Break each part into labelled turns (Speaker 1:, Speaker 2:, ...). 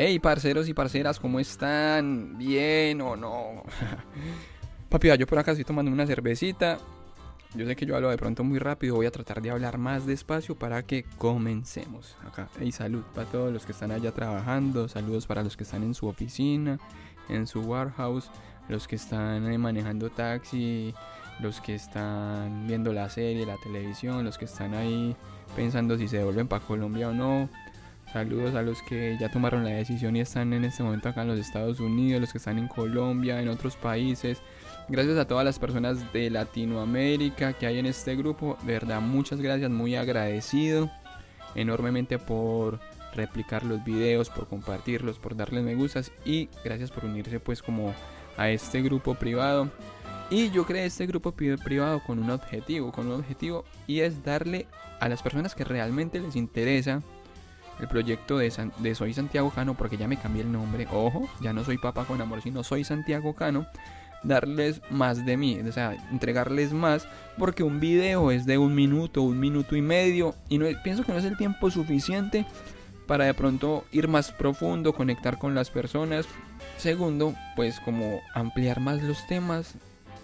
Speaker 1: Hey, parceros y parceras, ¿cómo están? ¿Bien o no? Papi, yo por acá estoy tomando una cervecita. Yo sé que yo hablo de pronto muy rápido, voy a tratar de hablar más despacio para que comencemos. Acá, hey, salud para todos los que están allá trabajando, saludos para los que están en su oficina, en su warehouse, los que están eh, manejando taxi, los que están viendo la serie, la televisión, los que están ahí pensando si se devuelven para Colombia o no. Saludos a los que ya tomaron la decisión y están en este momento acá en los Estados Unidos, los que están en Colombia, en otros países. Gracias a todas las personas de Latinoamérica que hay en este grupo. De verdad, muchas gracias, muy agradecido enormemente por replicar los videos, por compartirlos, por darles me gustas y gracias por unirse pues como a este grupo privado. Y yo creé este grupo privado con un objetivo, con un objetivo y es darle a las personas que realmente les interesa el proyecto de, de, Soy Santiago Cano, porque ya me cambié el nombre, ojo, ya no soy papá con amor, sino soy Santiago Cano, darles más de mí, o sea, entregarles más, porque un video es de un minuto, un minuto y medio, y no, pienso que no es el tiempo suficiente para de pronto ir más profundo, conectar con las personas. Segundo, pues como ampliar más los temas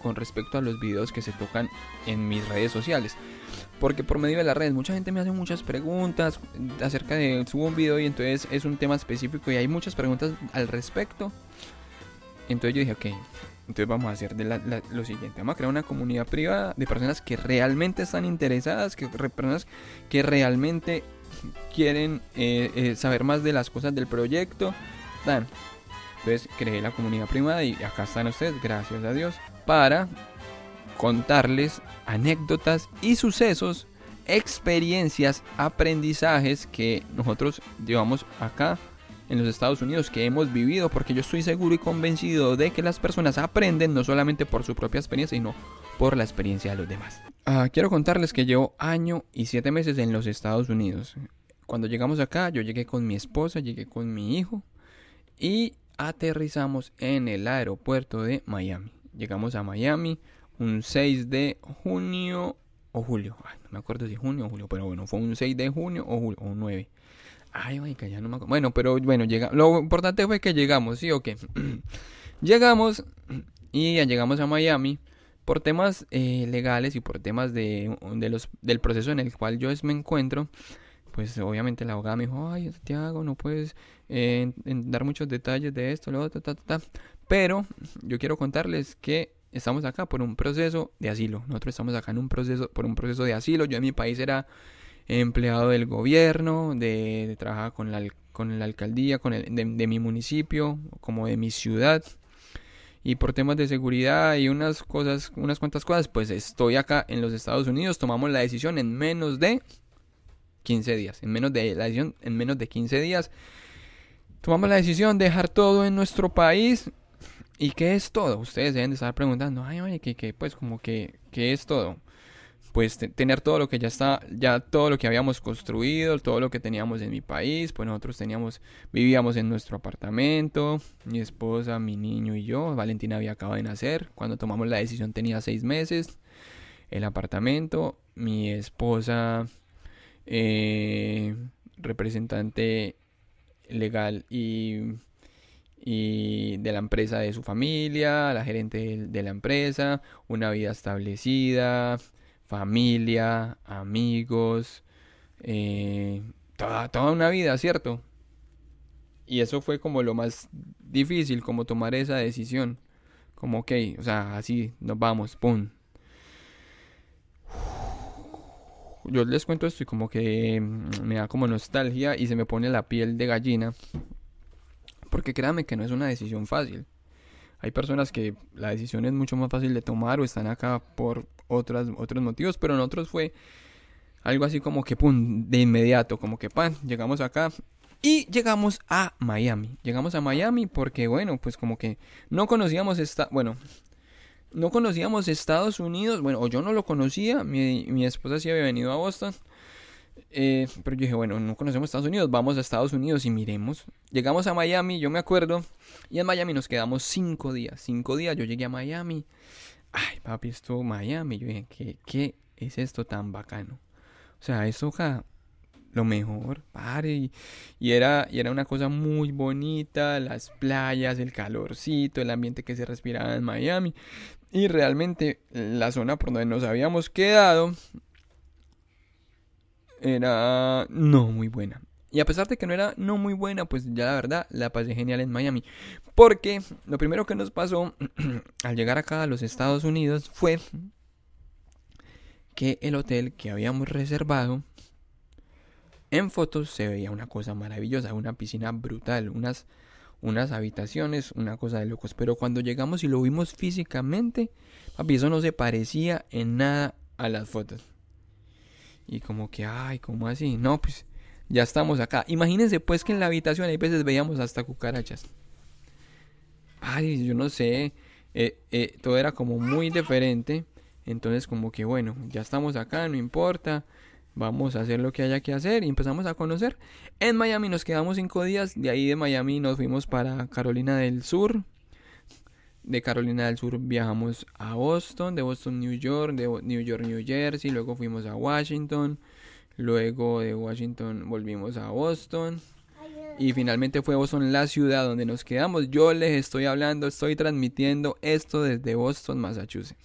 Speaker 1: con respecto a los videos que se tocan en mis redes sociales. Porque por medio de las redes mucha gente me hace muchas preguntas acerca de subo un video y entonces es un tema específico y hay muchas preguntas al respecto. Entonces yo dije, ok, entonces vamos a hacer de lo siguiente, vamos a crear una comunidad privada de personas que realmente están interesadas, que personas que realmente quieren eh, eh, saber más de las cosas del proyecto. Entonces creé la comunidad privada y acá están ustedes, gracias a Dios, para contarles anécdotas y sucesos, experiencias, aprendizajes que nosotros llevamos acá en los Estados Unidos que hemos vivido, porque yo estoy seguro y convencido de que las personas aprenden no solamente por su propia experiencia, sino por la experiencia de los demás. Ah, quiero contarles que llevo año y siete meses en los Estados Unidos. Cuando llegamos acá, yo llegué con mi esposa, llegué con mi hijo y aterrizamos en el aeropuerto de Miami. Llegamos a Miami, un 6 de junio o julio. no me acuerdo si junio o julio, pero bueno, fue un 6 de junio o julio, o 9. Ay, marica, ya no me acuerdo. Bueno, pero bueno, llega... lo importante fue que llegamos, ¿sí o qué? llegamos y ya llegamos a Miami por temas eh, legales y por temas de, de, los, del proceso en el cual yo me encuentro. Pues obviamente la abogada me dijo, ay, Santiago, no puedes eh, dar muchos detalles de esto, lo otro, ta, ta, ta. Pero yo quiero contarles que estamos acá por un proceso de asilo. Nosotros estamos acá en un proceso, por un proceso de asilo. Yo en mi país era empleado del gobierno, de, trabajar con la, con la alcaldía, con el, de, mi municipio, como de mi ciudad. Y por temas de seguridad y unas cosas, unas cuantas cosas, pues estoy acá en los Estados Unidos. Tomamos la decisión en menos de 15 días. En menos de la decisión, en menos de 15 días. Tomamos la decisión de dejar todo en nuestro país ¿Y qué es todo? Ustedes deben de estar preguntando, ay, oye, ¿qué, pues como que, ¿qué es todo? Pues tener todo lo que ya está, ya todo lo que habíamos construido, todo lo que teníamos en mi país, pues nosotros teníamos, vivíamos en nuestro apartamento, mi esposa, mi niño y yo, Valentina había acabado de nacer, cuando tomamos la decisión tenía seis meses, el apartamento, mi esposa, eh, representante legal y y de la empresa de su familia, la gerente de, la empresa, una vida establecida, familia, amigos, eh, toda, toda una vida, ¿cierto? Y eso fue como lo más difícil, como tomar esa decisión. Como, ok, o sea, así nos vamos, ¡pum! Yo les cuento esto y como que me da como nostalgia y se me pone la piel de gallina porque créanme que no es una decisión fácil. Hay personas que la decisión es mucho más fácil de tomar o están acá por otras, otros motivos, pero en otros fue algo así como que, pum, de inmediato, como que, pan, llegamos acá y llegamos a Miami. Llegamos a Miami porque, bueno, pues como que no conocíamos esta, bueno, no conocíamos Estados Unidos, bueno, o yo no lo conocía, mi, mi esposa sí había venido a Boston. Eh, pero yo dije, bueno, no conocemos Estados Unidos, vamos a Estados Unidos y miremos. Llegamos a Miami, yo me acuerdo, y en Miami nos quedamos cinco días. Cinco días, yo llegué a Miami. Ay, papi, esto Miami. Yo dije, ¿qué, qué es esto tan bacano? O sea, acá lo mejor, pare. Y, era, y era una cosa muy bonita, las playas, el calorcito, el ambiente que se respiraba en Miami. Y realmente la zona por donde nos habíamos quedado era no muy buena. Y a pesar de que no era no muy buena, pues ya la verdad la pasé genial en Miami. Porque lo primero que nos pasó al llegar acá a los Estados Unidos fue que el hotel que habíamos reservado en fotos se veía una cosa maravillosa, una piscina brutal, unas, unas habitaciones, una cosa de locos. Pero cuando llegamos y lo vimos físicamente, papi, eso no se parecía en nada a las fotos. Y como que, ay, ¿cómo así? No, pues ya estamos acá. Imagínense pues que en la habitación hay veces veíamos hasta cucarachas. Ay, yo no sé. Eh, eh, todo era como muy diferente. Entonces como que bueno, ya estamos acá, no importa vamos a hacer lo que haya que hacer y empezamos a conocer. En Miami nos quedamos cinco días, de ahí de Miami nos fuimos para Carolina del Sur. De Carolina del Sur viajamos a Boston, de Boston New York, de New York New Jersey, luego fuimos a Washington, luego de Washington volvimos a Boston. Y finalmente fue Boston la ciudad donde nos quedamos. Yo les estoy hablando, estoy transmitiendo esto desde Boston, Massachusetts.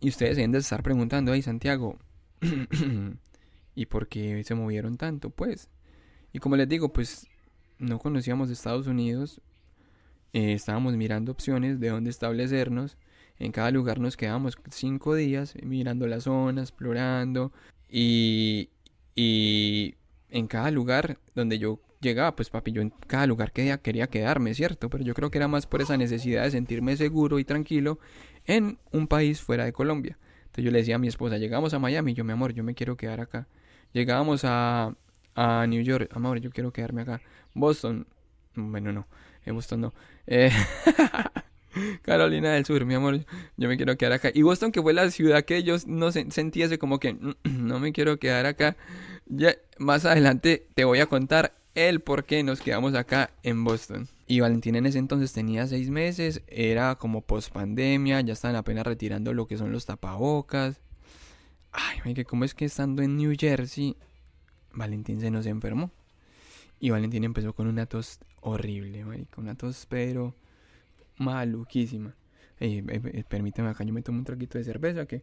Speaker 1: Y ustedes deben de estar preguntando, ahí Santiago, ¿Y por qué se movieron tanto? Pues. Y como les digo, pues no conocíamos Estados Unidos. Eh, estábamos mirando opciones de dónde establecernos. En cada lugar nos quedamos cinco días mirando la zona, explorando. Y, y en cada lugar donde yo llegaba, pues papi, yo en cada lugar que quería quedarme, ¿cierto? Pero yo creo que era más por esa necesidad de sentirme seguro y tranquilo en un país fuera de Colombia. Entonces yo le decía a mi esposa, llegamos a Miami, yo mi amor, yo me quiero quedar acá. Llegábamos a, a New York, amor, yo quiero quedarme acá. Boston, bueno, no, en Boston no. Eh, Carolina del Sur, mi amor, yo me quiero quedar acá. Y Boston, que fue la ciudad que yo no sentía como que no me quiero quedar acá. Ya, más adelante te voy a contar el por qué nos quedamos acá en Boston. Y Valentín en ese entonces tenía seis meses, era como post pandemia, ya estaban apenas retirando lo que son los tapabocas. Ay, que cómo es que estando en New Jersey, Valentín se nos enfermó. Y Valentín empezó con una tos horrible, con una tos pero maluquísima. Ey, permíteme acá, yo me tomo un traguito de cerveza que...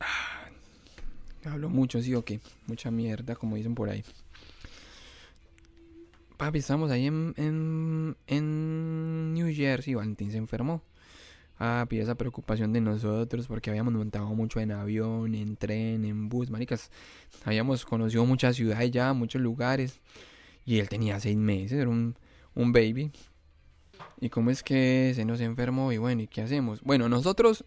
Speaker 1: Ah, hablo mucho, sí o qué, mucha mierda, como dicen por ahí papi, estamos ahí en, en, en New Jersey, Valentín se enfermó. Papi, esa preocupación de nosotros porque habíamos montado mucho en avión, en tren, en bus, maricas. Habíamos conocido muchas ciudades ya, muchos lugares. Y él tenía seis meses, era un, un baby. ¿Y cómo es que se nos enfermó? Y bueno, ¿y qué hacemos? Bueno, nosotros,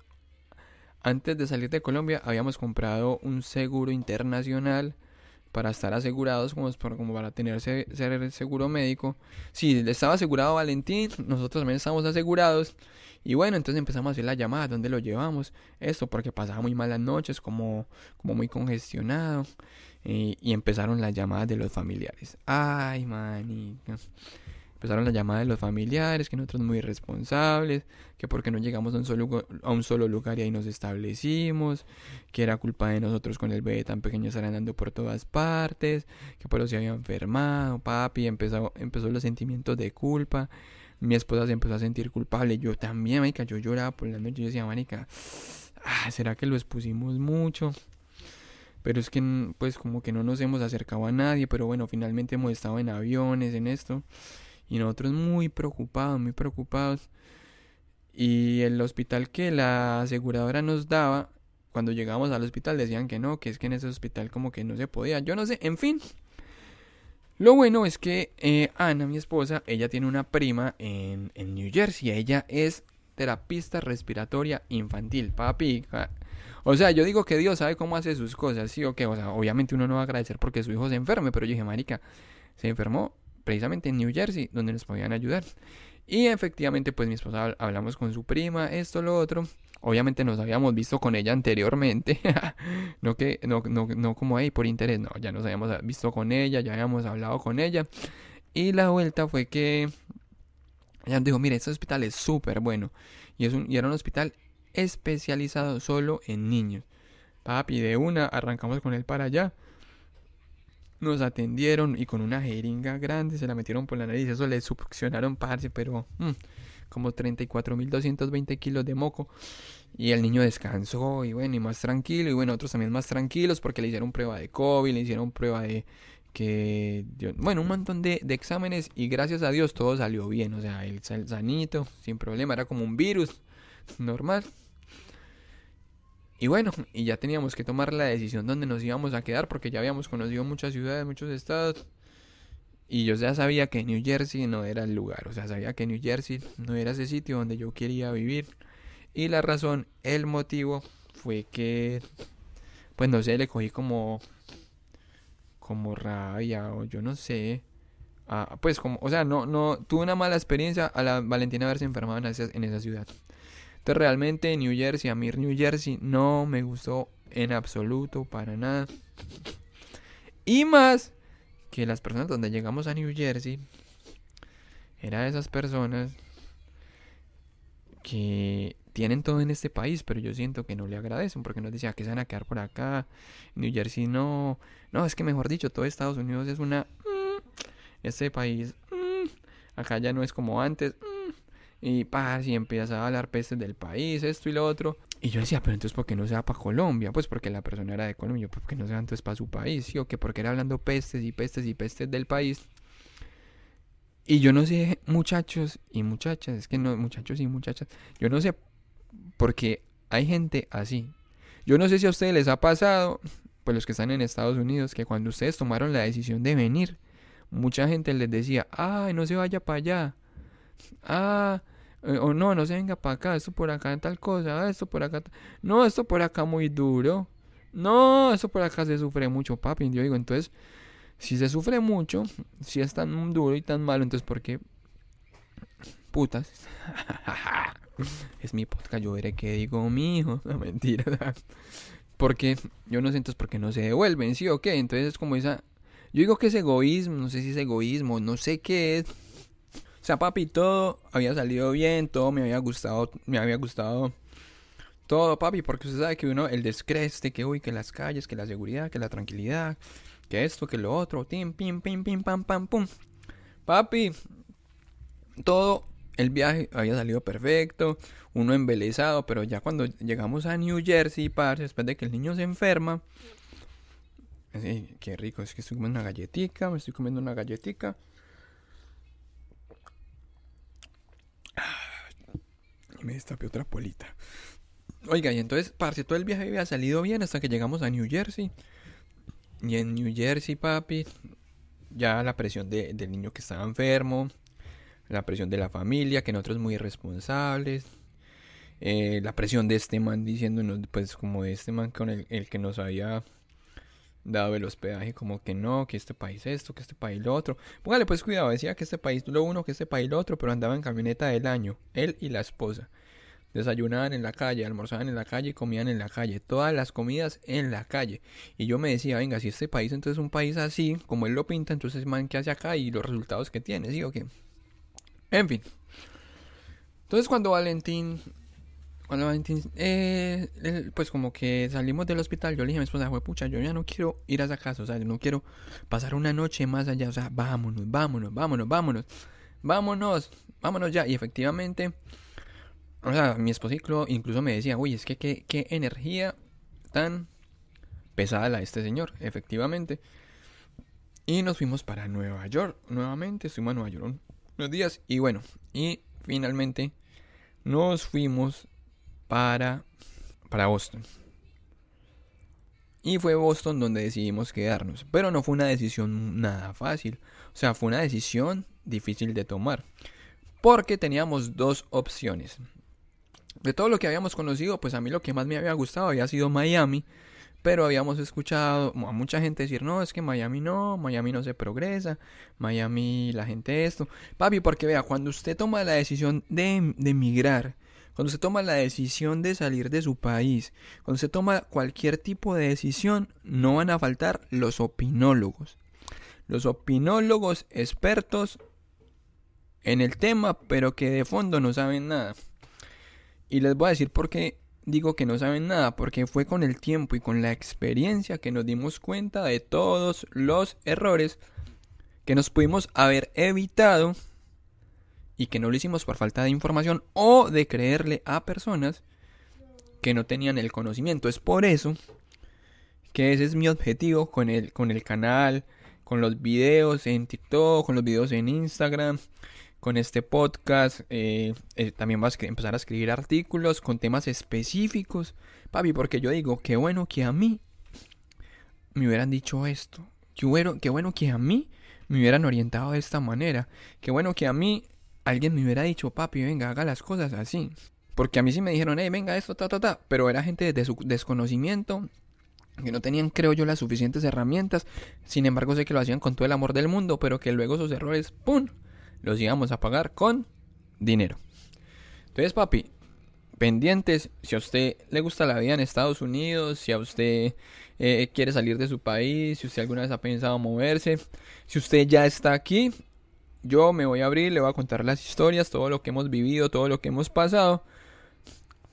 Speaker 1: antes de salir de Colombia, habíamos comprado un seguro internacional para estar asegurados como, para tener ser seguro médico. Si sí, estaba asegurado Valentín, nosotros también estamos asegurados. Y bueno, entonces empezamos a hacer la llamada, ¿dónde lo llevamos? Esto porque pasaba muy malas noches, como, como muy congestionado. Y, empezaron las llamadas de los familiares. Ay, manita. Empezaron las llamadas de los familiares, que nosotros muy irresponsables, que porque no llegamos a un, solo, a un solo lugar y ahí nos establecimos, que era culpa de nosotros con el bebé tan pequeño estar andando por todas partes, que por eso se había enfermado, papi, empezó, empezó los sentimientos de culpa, mi esposa se empezó a sentir culpable, yo también, marica, yo lloraba por la noche, yo decía, marica, ah, ¿será que lo expusimos mucho? pero es que pues como que no nos hemos acercado a nadie, pero bueno, finalmente hemos estado en aviones, en esto, y nosotros muy preocupados, muy preocupados. Y el hospital que la aseguradora nos daba, cuando llegamos al hospital decían que no, que es que en ese hospital como que no se podía. Yo no sé, en fin. Lo bueno es que eh, Ana, mi esposa, ella tiene una prima en, en New Jersey. Ella es terapista respiratoria infantil, papi. O sea, yo digo que Dios sabe cómo hace sus cosas, sí o qué. O sea, obviamente uno no va a agradecer porque su hijo se enferme, pero yo dije, marica, se enfermó precisamente en New Jersey, donde nos podían ayudar. Y efectivamente, pues mi esposa hablamos con su prima, esto, lo otro. Obviamente nos habíamos visto con ella anteriormente. no que, no, no, no como ahí por interés, no, ya nos habíamos visto con ella, ya habíamos hablado con ella. Y la vuelta fue que ella dijo, mire, este hospital es súper bueno. Y, y era un hospital especializado solo en niños. Papi, de una, arrancamos con él para allá. Nos atendieron y con una jeringa grande se la metieron por la nariz. Eso le succionaron, parce, pero mm, como 34.220 kilos de moco. Y el niño descansó y bueno, y más tranquilo. Y bueno, otros también más tranquilos porque le hicieron prueba de COVID, le hicieron prueba de que, bueno, un montón de, de exámenes y gracias a Dios todo salió bien. O sea, el sanito, sin problema, era como un virus normal. Y bueno, y ya teníamos que tomar la decisión donde nos íbamos a quedar porque ya habíamos conocido muchas ciudades, muchos estados. Y yo ya sabía que New Jersey no era el lugar, o sea, sabía que New Jersey no era ese sitio donde yo quería vivir. Y la razón, el motivo fue que, pues no sé, le cogí como, como rabia o yo no sé. pues como, o sea, no, no, tuve una mala experiencia a la Valentina haberse enfermado en esa, en esa ciudad. Entonces realmente New Jersey, a mí New Jersey no me gustó en absoluto, para nada. Y más que las personas donde llegamos a New Jersey eran esas personas que tienen todo en este país, pero yo siento que no le agradecen porque nos decían que se van a quedar por acá. New Jersey no, no, es que mejor dicho, todo Estados Unidos es una... Mm, este país, mm, acá ya no es como antes. Y paz, y empieza a hablar pestes del país, esto y lo otro. Y yo decía, pero entonces, ¿por qué no se va para Colombia? Pues porque la persona era de Colombia, ¿por qué no se va entonces para su país? ¿Sí? O que porque era hablando pestes y pestes y pestes del país. Y yo no sé, muchachos y muchachas, es que no, muchachos y muchachas, yo no sé por qué hay gente así. Yo no sé si a ustedes les ha pasado, pues los que están en Estados Unidos, que cuando ustedes tomaron la decisión de venir, mucha gente les decía, ay, no se vaya para allá. Ah, eh, o no, no se venga para acá, esto por acá tal cosa, ah, esto por acá. No, esto por acá muy duro. No, esto por acá se sufre mucho, papi. Yo digo, entonces, si se sufre mucho, si es tan duro y tan malo, entonces, ¿por qué? Putas. es mi podcast, yo veré qué digo, mi hijo. No, mentira. Porque yo no sé entonces por qué no se devuelven, ¿sí o qué? Entonces es como esa... Yo digo que es egoísmo, no sé si es egoísmo, no sé qué es sea, papi, todo había salido bien, todo me había gustado, me había gustado todo, papi, porque usted sabe que uno, el descreste, que uy, que las calles, que la seguridad, que la tranquilidad, que esto, que lo otro, tim, pim, pim, pim, pam, pam, pum. Papi, todo el viaje había salido perfecto, uno embelezado, pero ya cuando llegamos a New Jersey, parce, después de que el niño se enferma, así, qué rico, es que estoy comiendo una galletica, me estoy comiendo una galletica. Me destapé otra polita. Oiga, y entonces, parce, todo el viaje había salido bien hasta que llegamos a New Jersey. Y en New Jersey, papi, ya la presión de, del niño que estaba enfermo, la presión de la familia, que nosotros muy irresponsables, eh, la presión de este man diciéndonos, pues como de este man con el, el que nos había dado el hospedaje, como que no, que este país esto, que este país lo otro. Póngale pues cuidado, decía que este país lo uno, que este país lo otro, pero andaba en camioneta del año, él y la esposa. Desayunaban en la calle, almorzaban en la calle comían en la calle. Todas las comidas en la calle. Y yo me decía, venga, si este país entonces es un país así, como él lo pinta, entonces man, ¿qué hace acá? Y los resultados que tiene, ¿sí o qué? En fin. Entonces cuando Valentín eh, pues como que salimos del hospital, yo le dije a mi esposa, pucha, yo ya no quiero ir a esa casa, o sea, yo no quiero pasar una noche más allá, o sea, vámonos, vámonos, vámonos, vámonos, vámonos, vámonos ya. Y efectivamente, o sea, mi esposa incluso me decía, uy, es que qué, qué energía tan pesada la de este señor, efectivamente. Y nos fuimos para Nueva York, nuevamente, estuvimos a Nueva York unos días, y bueno, y finalmente nos fuimos para, para Boston. Y fue Boston donde decidimos quedarnos. Pero no fue una decisión nada fácil. O sea, fue una decisión difícil de tomar. Porque teníamos dos opciones. De todo lo que habíamos conocido, pues a mí lo que más me había gustado había sido Miami. Pero habíamos escuchado a mucha gente decir, no, es que Miami no, Miami no se progresa, Miami la gente esto. Papi, porque vea, cuando usted toma la decisión de, de emigrar, cuando se toma la decisión de salir de su país, cuando se toma cualquier tipo de decisión, no van a faltar los opinólogos. Los opinólogos expertos en el tema, pero que de fondo no saben nada. Y les voy a decir por qué digo que no saben nada? Porque fue con el tiempo y con la experiencia que nos dimos cuenta de todos los errores que nos pudimos haber evitado y que no lo hicimos por falta de información o de creerle a personas que no tenían el conocimiento. Es por eso que ese es mi objetivo con el, con el canal, con los videos en TikTok, con los videos en Instagram, con este podcast. Eh, eh, también vas a empezar a escribir artículos con temas específicos. Papi, porque yo digo, qué bueno que a mí me hubieran dicho esto. Qué bueno, qué bueno que a mí me hubieran orientado de esta manera. Qué bueno que a mí alguien me hubiera dicho, papi, venga, haga las cosas así. Porque a mí sí me dijeron, hey, venga, esto, ta, ta, ta. Pero era gente de su desconocimiento, que no tenían, creo yo, las suficientes herramientas. Sin embargo, sé que lo hacían con todo el amor del mundo, pero que luego esos errores, ¡pum!, los íbamos a pagar con dinero. Entonces, papi, pendientes, si a usted le gusta la vida en Estados Unidos, si a usted eh, quiere salir de su país, si usted alguna vez ha pensado moverse, si usted ya está aquí, yo me voy a abrir, le voy a contar las historias, todo lo que hemos vivido, todo lo que hemos pasado,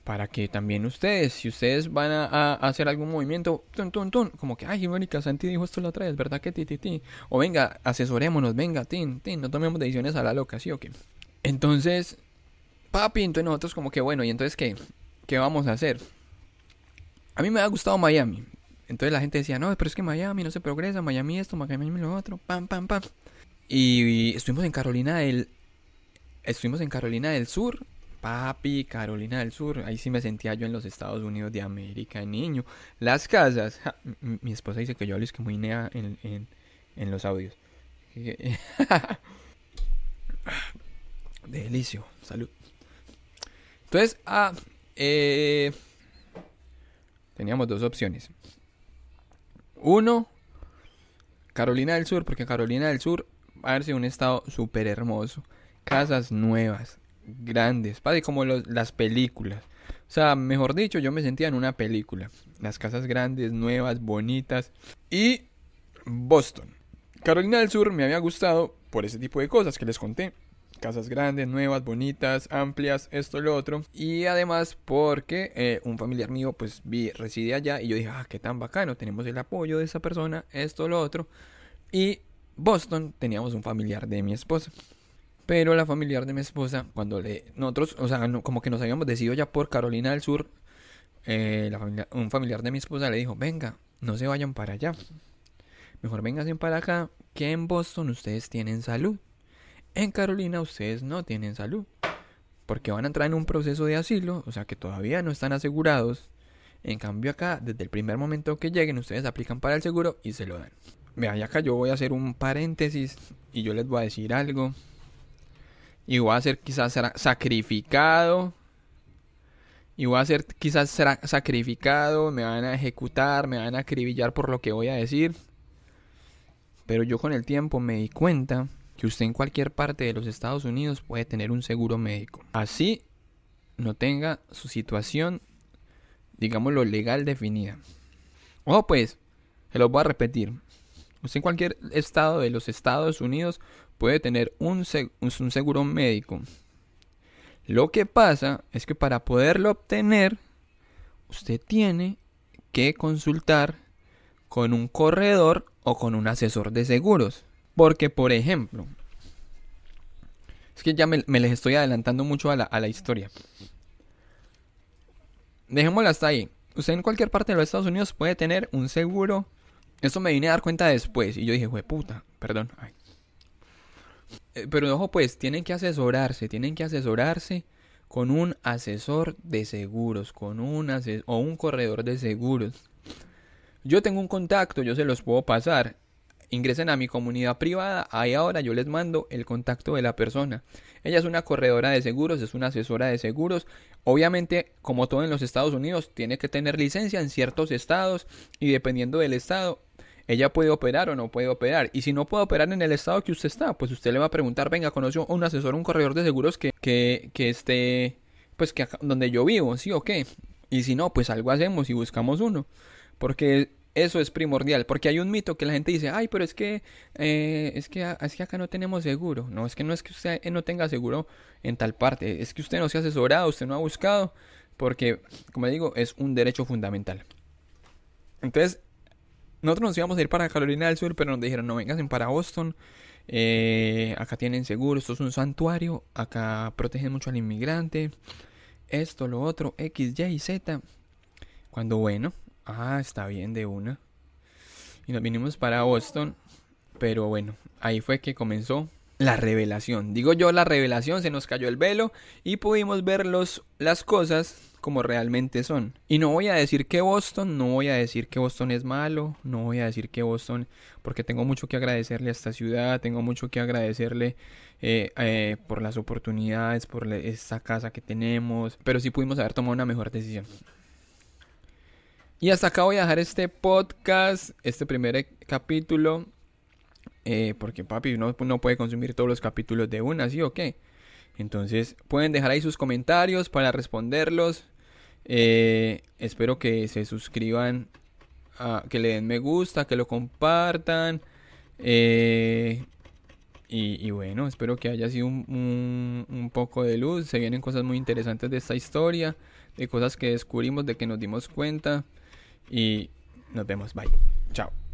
Speaker 1: para que también ustedes, si ustedes van a, hacer algún movimiento, tun, tun, tun, como que, ay, Mónica Santi dijo esto la otra vez, ¿verdad que ti, ti, ti? O venga, asesorémonos, venga, tin, tin, no tomemos decisiones a la loca, ¿sí o qué? Entonces, papi, entonces nosotros como que, bueno, ¿y entonces qué? ¿Qué vamos a hacer? A mí me ha gustado Miami. Entonces la gente decía, no, pero es que Miami no se progresa, Miami esto, Miami lo otro, pam, pam, pam. Y estuvimos en Carolina del. Estuvimos en Carolina del Sur. Papi, Carolina del Sur. Ahí sí me sentía yo en los Estados Unidos de América, niño. Las casas. mi esposa dice que yo hablo es que muy nea en, en, en los audios. Delicio. Salud. Entonces, ah, eh, teníamos dos opciones. Uno, Carolina del Sur, porque Carolina del Sur a un estado súper hermoso. Casas nuevas, grandes, padre, como las películas. O sea, mejor dicho, yo me sentía en una película. Las casas grandes, nuevas, bonitas. Y Boston. Carolina del Sur me había gustado por ese tipo de cosas que les conté. Casas grandes, nuevas, bonitas, amplias, esto, lo otro. Y además porque eh, un familiar mío pues vi, reside allá y yo dije, ah, qué tan bacano, tenemos el apoyo de esa persona, esto, lo otro. Y Boston teníamos un familiar de mi esposa. Pero la familiar de mi esposa, cuando le. Nosotros, o sea, como que nos habíamos decidido ya por Carolina del Sur. Eh, un familiar de mi esposa le dijo: Venga, no se vayan para allá. Mejor vengan para acá, que en Boston ustedes tienen salud. En Carolina ustedes no tienen salud. Porque van a entrar en un proceso de asilo, o sea que todavía no están asegurados. En cambio acá, desde el primer momento que lleguen, ustedes aplican para el seguro y se lo dan. Vea, ya acá yo voy a hacer un paréntesis y yo les voy a decir algo. Y voy a ser quizás sacrificado. Y voy a ser quizás sacrificado. Me van a ejecutar, me van a acribillar por lo que voy a decir. Pero yo con el tiempo me di cuenta que usted en cualquier parte de los Estados Unidos puede tener un seguro médico. Así no tenga su situación, digámoslo, legal definida. Ojo pues, se lo voy a repetir. Usted en cualquier estado de los Estados Unidos puede tener un, un seguro médico. Lo que pasa es que para poderlo obtener, usted tiene que consultar con un corredor o con un asesor de seguros. Porque, por ejemplo, es que ya me, les estoy adelantando mucho a la, a la historia. Dejémosla hasta ahí. Usted en cualquier parte de los Estados Unidos puede tener un seguro esto me vine a dar cuenta después y yo dije, puta, perdón. Eh, pero ojo, pues, tienen que asesorarse, tienen que asesorarse con un asesor de seguros, con un o un corredor de seguros. Yo tengo un contacto, yo se los puedo pasar. Ingresen a mi comunidad privada, ahí ahora yo les mando el contacto de la persona. Ella es una corredora de seguros, es una asesora de seguros. Obviamente, como todo en los Estados Unidos, tiene que tener licencia en ciertos estados y dependiendo del estado, ella puede operar o no puede operar. Y si no puede operar en el estado que usted está, pues usted le va a preguntar, venga, conoce un asesor, un corredor de seguros que, que, que esté, pues que donde yo vivo, ¿sí o qué? Y si no, pues algo hacemos y buscamos uno. Porque eso es primordial, porque hay un mito que la gente dice, ay, pero es que, eh, es que, es que acá no tenemos seguro. No, es que no es que usted no tenga seguro en tal parte, es que usted no se ha asesorado, usted no ha buscado. porque, como digo, es un derecho fundamental. Entonces, nosotros nos íbamos a ir para Carolina del Sur, pero nos dijeron, no vengan para Boston. Eh, acá tienen seguro, esto es un santuario, acá protegen mucho al inmigrante, esto, lo otro, X, Y, Z. Cuando bueno, ah, está bien de una. Y nos vinimos para Boston, pero bueno, ahí fue que comenzó la revelación. Digo yo la revelación, se nos cayó el velo y pudimos ver los, las cosas como realmente son. Y no voy a decir que Boston, no voy a decir que Boston es malo, no voy a decir que Boston, porque tengo mucho que agradecerle a esta ciudad, tengo mucho que agradecerle eh, eh, por las oportunidades, por esta casa que tenemos, pero sí pudimos haber tomado una mejor decisión. Y hasta acá voy a dejar este podcast, este primer capítulo. Eh, porque papi no, no puede consumir todos los capítulos de una, ¿sí o qué? Entonces pueden dejar ahí sus comentarios para responderlos. Eh, espero que se suscriban, que le den me gusta, que lo compartan. Eh, y, bueno, espero que haya sido un, un, poco de luz. Se vienen cosas muy interesantes de esta historia, de cosas que descubrimos, de que nos dimos cuenta. Y nos vemos. Bye. Chao.